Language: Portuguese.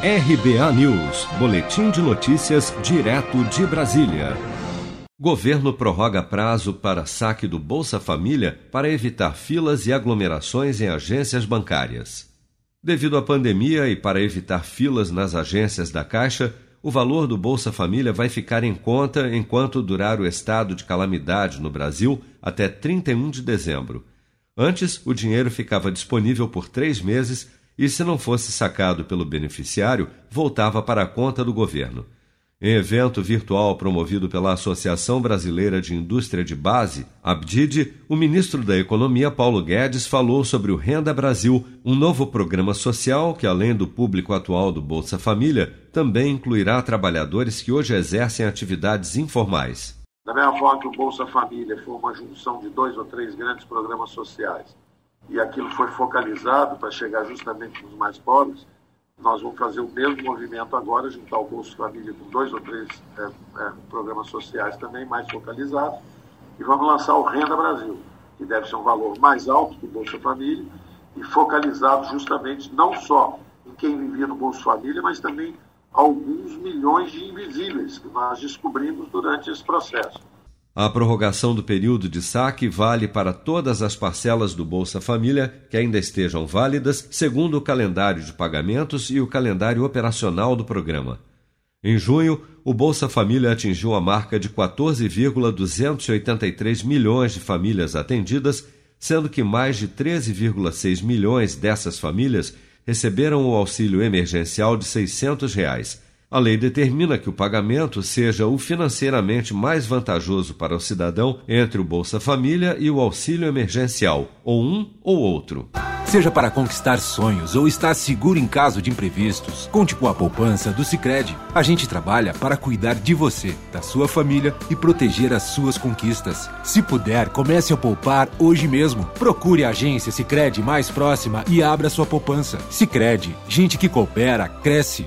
RBA News, Boletim de Notícias, direto de Brasília. Governo prorroga prazo para saque do Bolsa Família para evitar filas e aglomerações em agências bancárias. Devido à pandemia e para evitar filas nas agências da Caixa, o valor do Bolsa Família vai ficar em conta enquanto durar o estado de calamidade no Brasil até 31 de dezembro. Antes, o dinheiro ficava disponível por três meses e, se não fosse sacado pelo beneficiário, voltava para a conta do governo. Em evento virtual promovido pela Associação Brasileira de Indústria de Base, ABDID, o ministro da Economia Paulo Guedes falou sobre o Renda Brasil, um novo programa social que, além do público atual do Bolsa Família, também incluirá trabalhadores que hoje exercem atividades informais. Da mesma forma que o Bolsa Família foi uma junção de dois ou três grandes programas sociais e aquilo foi focalizado para chegar justamente nos mais pobres, nós vamos fazer o mesmo movimento agora, juntar o Bolsa Família com dois ou três é, é, programas sociais também mais focalizados e vamos lançar o Renda Brasil, que deve ser um valor mais alto que o Bolsa Família e focalizado justamente não só em quem vivia no Bolsa Família, mas também alguns milhões de invisíveis que nós descobrimos durante esse processo. A prorrogação do período de saque vale para todas as parcelas do Bolsa Família que ainda estejam válidas, segundo o calendário de pagamentos e o calendário operacional do programa. Em junho, o Bolsa Família atingiu a marca de 14,283 milhões de famílias atendidas, sendo que mais de 13,6 milhões dessas famílias receberam o auxílio emergencial de 600 reais a lei determina que o pagamento seja o financeiramente mais vantajoso para o cidadão entre o Bolsa Família e o auxílio emergencial, ou um ou outro. Seja para conquistar sonhos ou estar seguro em caso de imprevistos, conte com a poupança do Sicredi. A gente trabalha para cuidar de você, da sua família e proteger as suas conquistas. Se puder, comece a poupar hoje mesmo. Procure a agência Sicredi mais próxima e abra sua poupança. Sicredi, gente que coopera cresce